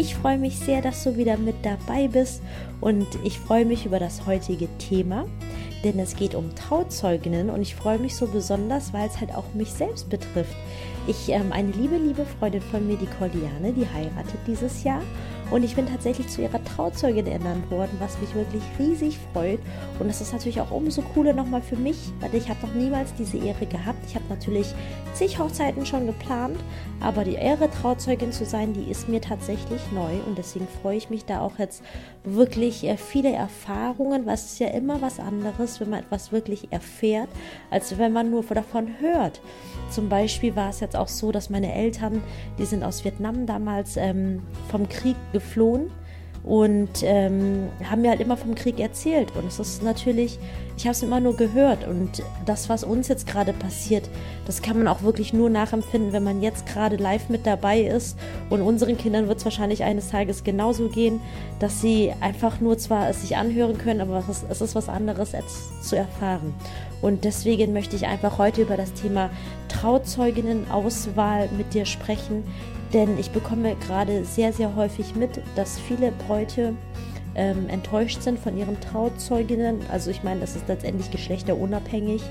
Ich freue mich sehr, dass du wieder mit dabei bist und ich freue mich über das heutige Thema, denn es geht um Trauzeuginnen und ich freue mich so besonders, weil es halt auch mich selbst betrifft. Ich, ähm, eine liebe, liebe Freundin von mir, die Cordiane, die heiratet dieses Jahr und ich bin tatsächlich zu ihrer Trauzeugin ernannt worden, was mich wirklich riesig freut. Und das ist natürlich auch umso cooler nochmal für mich, weil ich habe noch niemals diese Ehre gehabt. Ich habe natürlich zig Hochzeiten schon geplant, aber die Ehre, Trauzeugin zu sein, die ist mir tatsächlich neu. Und deswegen freue ich mich da auch jetzt wirklich äh, viele Erfahrungen, was ist ja immer was anderes, wenn man etwas wirklich erfährt, als wenn man nur davon hört. Zum Beispiel war es jetzt auch so, dass meine Eltern, die sind aus Vietnam damals ähm, vom Krieg geflohen und ähm, haben mir halt immer vom Krieg erzählt. Und es ist natürlich, ich habe es immer nur gehört. Und das, was uns jetzt gerade passiert, das kann man auch wirklich nur nachempfinden, wenn man jetzt gerade live mit dabei ist. Und unseren Kindern wird es wahrscheinlich eines Tages genauso gehen, dass sie einfach nur zwar es sich anhören können, aber es ist, es ist was anderes als zu erfahren. Und deswegen möchte ich einfach heute über das Thema Trauzeuginnenauswahl mit dir sprechen, denn ich bekomme gerade sehr, sehr häufig mit, dass viele Bräute ähm, enttäuscht sind von ihren Trauzeuginnen. Also ich meine, das ist letztendlich geschlechterunabhängig,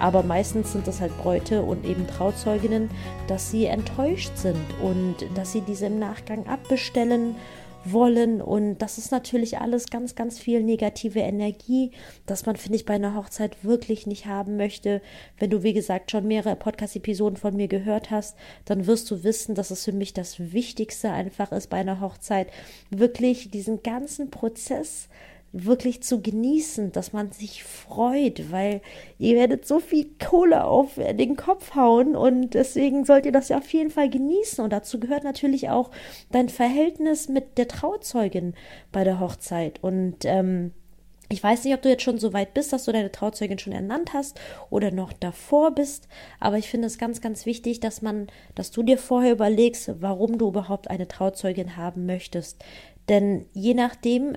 aber meistens sind das halt Bräute und eben Trauzeuginnen, dass sie enttäuscht sind und dass sie diese im Nachgang abbestellen wollen. Und das ist natürlich alles ganz, ganz viel negative Energie, dass man, finde ich, bei einer Hochzeit wirklich nicht haben möchte. Wenn du, wie gesagt, schon mehrere Podcast-Episoden von mir gehört hast, dann wirst du wissen, dass es für mich das Wichtigste einfach ist bei einer Hochzeit, wirklich diesen ganzen Prozess wirklich zu genießen, dass man sich freut, weil ihr werdet so viel Kohle auf den Kopf hauen und deswegen sollt ihr das ja auf jeden Fall genießen und dazu gehört natürlich auch dein Verhältnis mit der Trauzeugin bei der Hochzeit und ähm, ich weiß nicht, ob du jetzt schon so weit bist, dass du deine Trauzeugin schon ernannt hast oder noch davor bist, aber ich finde es ganz, ganz wichtig, dass man, dass du dir vorher überlegst, warum du überhaupt eine Trauzeugin haben möchtest. Denn je nachdem,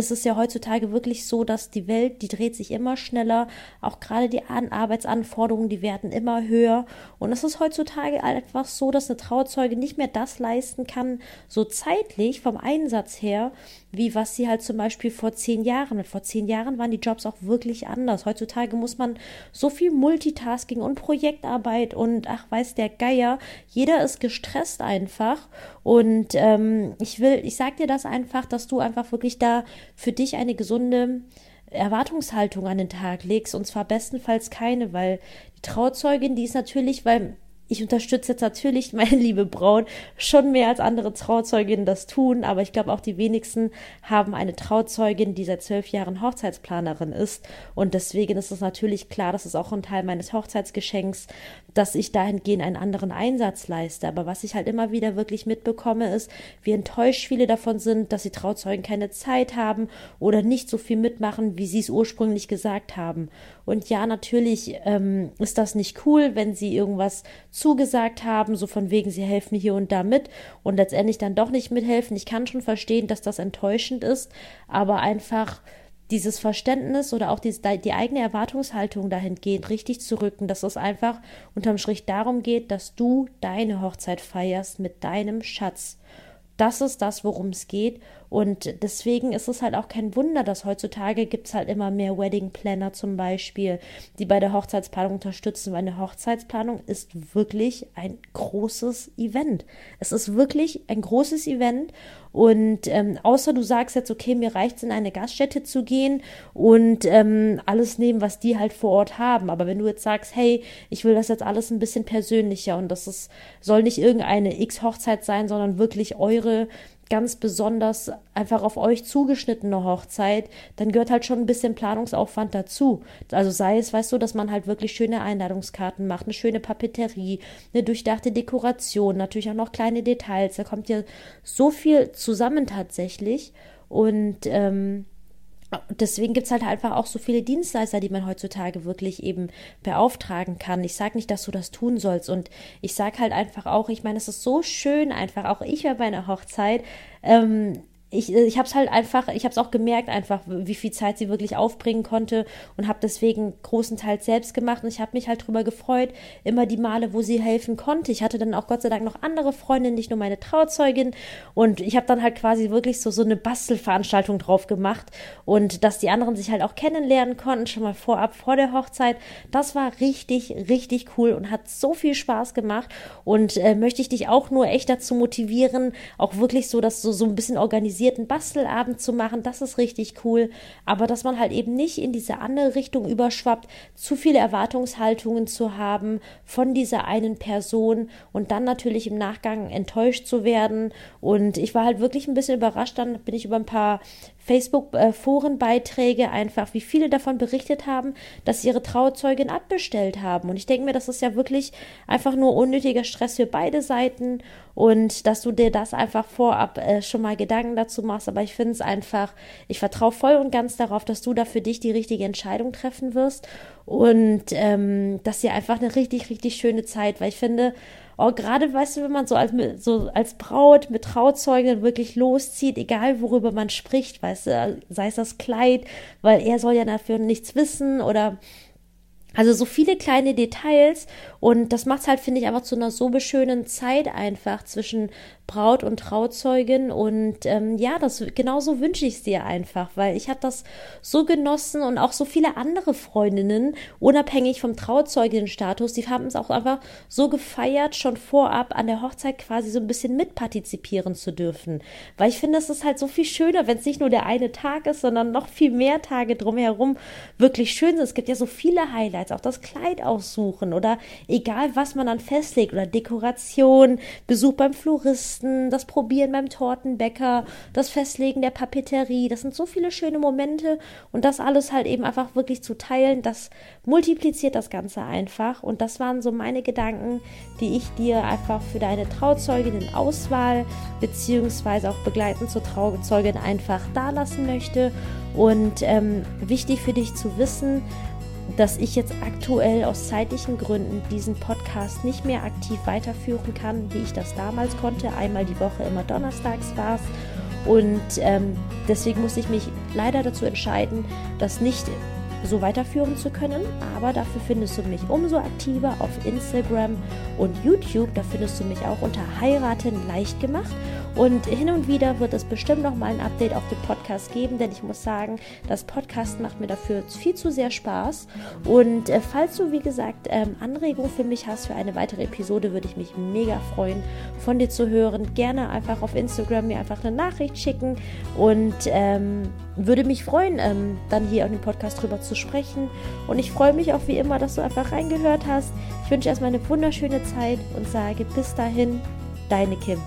es ist ja heutzutage wirklich so, dass die Welt, die dreht sich immer schneller, auch gerade die Arbeitsanforderungen, die werden immer höher. Und es ist heutzutage einfach so, dass eine Trauzeuge nicht mehr das leisten kann, so zeitlich vom Einsatz her, wie was sie halt zum Beispiel vor zehn Jahren. Vor zehn Jahren waren die Jobs auch wirklich anders. Heutzutage muss man so viel Multitasking und Projektarbeit und ach weiß der Geier. Jeder ist gestresst einfach. Und ähm, ich will, ich sag dir das einfach, dass du einfach wirklich da für dich eine gesunde Erwartungshaltung an den Tag legst. Und zwar bestenfalls keine, weil die Trauzeugin, die ist natürlich, weil ich unterstütze jetzt natürlich meine liebe Braut schon mehr als andere Trauzeuginnen das tun, aber ich glaube auch die wenigsten haben eine Trauzeugin, die seit zwölf Jahren Hochzeitsplanerin ist. Und deswegen ist es natürlich klar, das ist auch ein Teil meines Hochzeitsgeschenks, dass ich dahingehend einen anderen Einsatz leiste. Aber was ich halt immer wieder wirklich mitbekomme, ist, wie enttäuscht viele davon sind, dass die Trauzeugen keine Zeit haben oder nicht so viel mitmachen, wie sie es ursprünglich gesagt haben. Und ja, natürlich ähm, ist das nicht cool, wenn sie irgendwas zugesagt haben, so von wegen, sie helfen hier und da mit und letztendlich dann doch nicht mithelfen. Ich kann schon verstehen, dass das enttäuschend ist, aber einfach dieses Verständnis oder auch die, die eigene Erwartungshaltung dahingehend richtig zu rücken, dass es einfach unterm Strich darum geht, dass du deine Hochzeit feierst mit deinem Schatz. Das ist das, worum es geht. Und deswegen ist es halt auch kein Wunder, dass heutzutage gibt es halt immer mehr Wedding Planner zum Beispiel, die bei der Hochzeitsplanung unterstützen, weil eine Hochzeitsplanung ist wirklich ein großes Event. Es ist wirklich ein großes Event und ähm, außer du sagst jetzt, okay, mir reicht es in eine Gaststätte zu gehen und ähm, alles nehmen, was die halt vor Ort haben. Aber wenn du jetzt sagst, hey, ich will das jetzt alles ein bisschen persönlicher und das ist, soll nicht irgendeine X-Hochzeit sein, sondern wirklich eure ganz besonders einfach auf euch zugeschnittene Hochzeit, dann gehört halt schon ein bisschen Planungsaufwand dazu. Also sei es, weißt du, dass man halt wirklich schöne Einladungskarten macht, eine schöne Papeterie, eine durchdachte Dekoration, natürlich auch noch kleine Details. Da kommt ja so viel zusammen tatsächlich. Und ähm, deswegen gibt es halt einfach auch so viele Dienstleister, die man heutzutage wirklich eben beauftragen kann. Ich sage nicht, dass du das tun sollst. Und ich sage halt einfach auch, ich meine, es ist so schön einfach, auch ich bei meiner Hochzeit, ähm, ich, ich habe es halt einfach, ich habe es auch gemerkt einfach, wie viel Zeit sie wirklich aufbringen konnte und habe deswegen großenteils selbst gemacht und ich habe mich halt drüber gefreut, immer die Male, wo sie helfen konnte. Ich hatte dann auch Gott sei Dank noch andere Freundinnen, nicht nur meine Trauzeugin und ich habe dann halt quasi wirklich so so eine Bastelveranstaltung drauf gemacht und dass die anderen sich halt auch kennenlernen konnten, schon mal vorab vor der Hochzeit. Das war richtig, richtig cool und hat so viel Spaß gemacht und äh, möchte ich dich auch nur echt dazu motivieren, auch wirklich so, dass du so ein bisschen organisiert organisierten Bastelabend zu machen, das ist richtig cool. Aber dass man halt eben nicht in diese andere Richtung überschwappt, zu viele Erwartungshaltungen zu haben von dieser einen Person und dann natürlich im Nachgang enttäuscht zu werden. Und ich war halt wirklich ein bisschen überrascht, dann bin ich über ein paar Facebook-Forenbeiträge einfach, wie viele davon berichtet haben, dass sie ihre Trauzeugin abbestellt haben. Und ich denke mir, das ist ja wirklich einfach nur unnötiger Stress für beide Seiten und dass du dir das einfach vorab äh, schon mal Gedanken dazu machst. Aber ich finde es einfach, ich vertraue voll und ganz darauf, dass du da für dich die richtige Entscheidung treffen wirst und ähm, dass ihr einfach eine richtig, richtig schöne Zeit, weil ich finde, oh, gerade, weißt du, wenn man so als, so als Braut mit Trauzeugen wirklich loszieht, egal worüber man spricht, weißt du, sei es das Kleid, weil er soll ja dafür nichts wissen oder also so viele kleine Details und das macht es halt, finde ich, einfach zu einer so beschönen Zeit einfach zwischen Braut und Trauzeugin. Und ähm, ja, das genauso wünsche ich es dir einfach, weil ich habe das so genossen und auch so viele andere Freundinnen, unabhängig vom Trauzeuginnenstatus, die haben es auch einfach so gefeiert, schon vorab an der Hochzeit quasi so ein bisschen mitpartizipieren zu dürfen. Weil ich finde, es ist halt so viel schöner, wenn es nicht nur der eine Tag ist, sondern noch viel mehr Tage drumherum wirklich schön sind. Es gibt ja so viele Highlights, auch das Kleid aussuchen oder egal, was man dann festlegt oder Dekoration, Besuch beim Floristen Testen, das Probieren beim Tortenbäcker, das Festlegen der Papeterie. Das sind so viele schöne Momente und das alles halt eben einfach wirklich zu teilen, das multipliziert das Ganze einfach. Und das waren so meine Gedanken, die ich dir einfach für deine Trauzeugin in Auswahl beziehungsweise auch begleitend zur Trauzeugin einfach dalassen möchte. Und ähm, wichtig für dich zu wissen, dass ich jetzt aktuell aus zeitlichen Gründen diesen Podcast nicht mehr aktiv weiterführen kann, wie ich das damals konnte. Einmal die Woche, immer donnerstags war es. Und ähm, deswegen muss ich mich leider dazu entscheiden, das nicht so weiterführen zu können. Aber dafür findest du mich umso aktiver auf Instagram und YouTube. Da findest du mich auch unter Heiraten leicht gemacht. Und hin und wieder wird es bestimmt noch mal ein Update auf den Podcast geben, denn ich muss sagen, das Podcast macht mir dafür viel zu sehr Spaß. Und äh, falls du, wie gesagt, ähm, Anregungen für mich hast für eine weitere Episode, würde ich mich mega freuen, von dir zu hören. Gerne einfach auf Instagram mir einfach eine Nachricht schicken und ähm, würde mich freuen, ähm, dann hier auf dem Podcast drüber zu sprechen. Und ich freue mich auch wie immer, dass du einfach reingehört hast. Ich wünsche erstmal eine wunderschöne Zeit und sage bis dahin, deine Kim.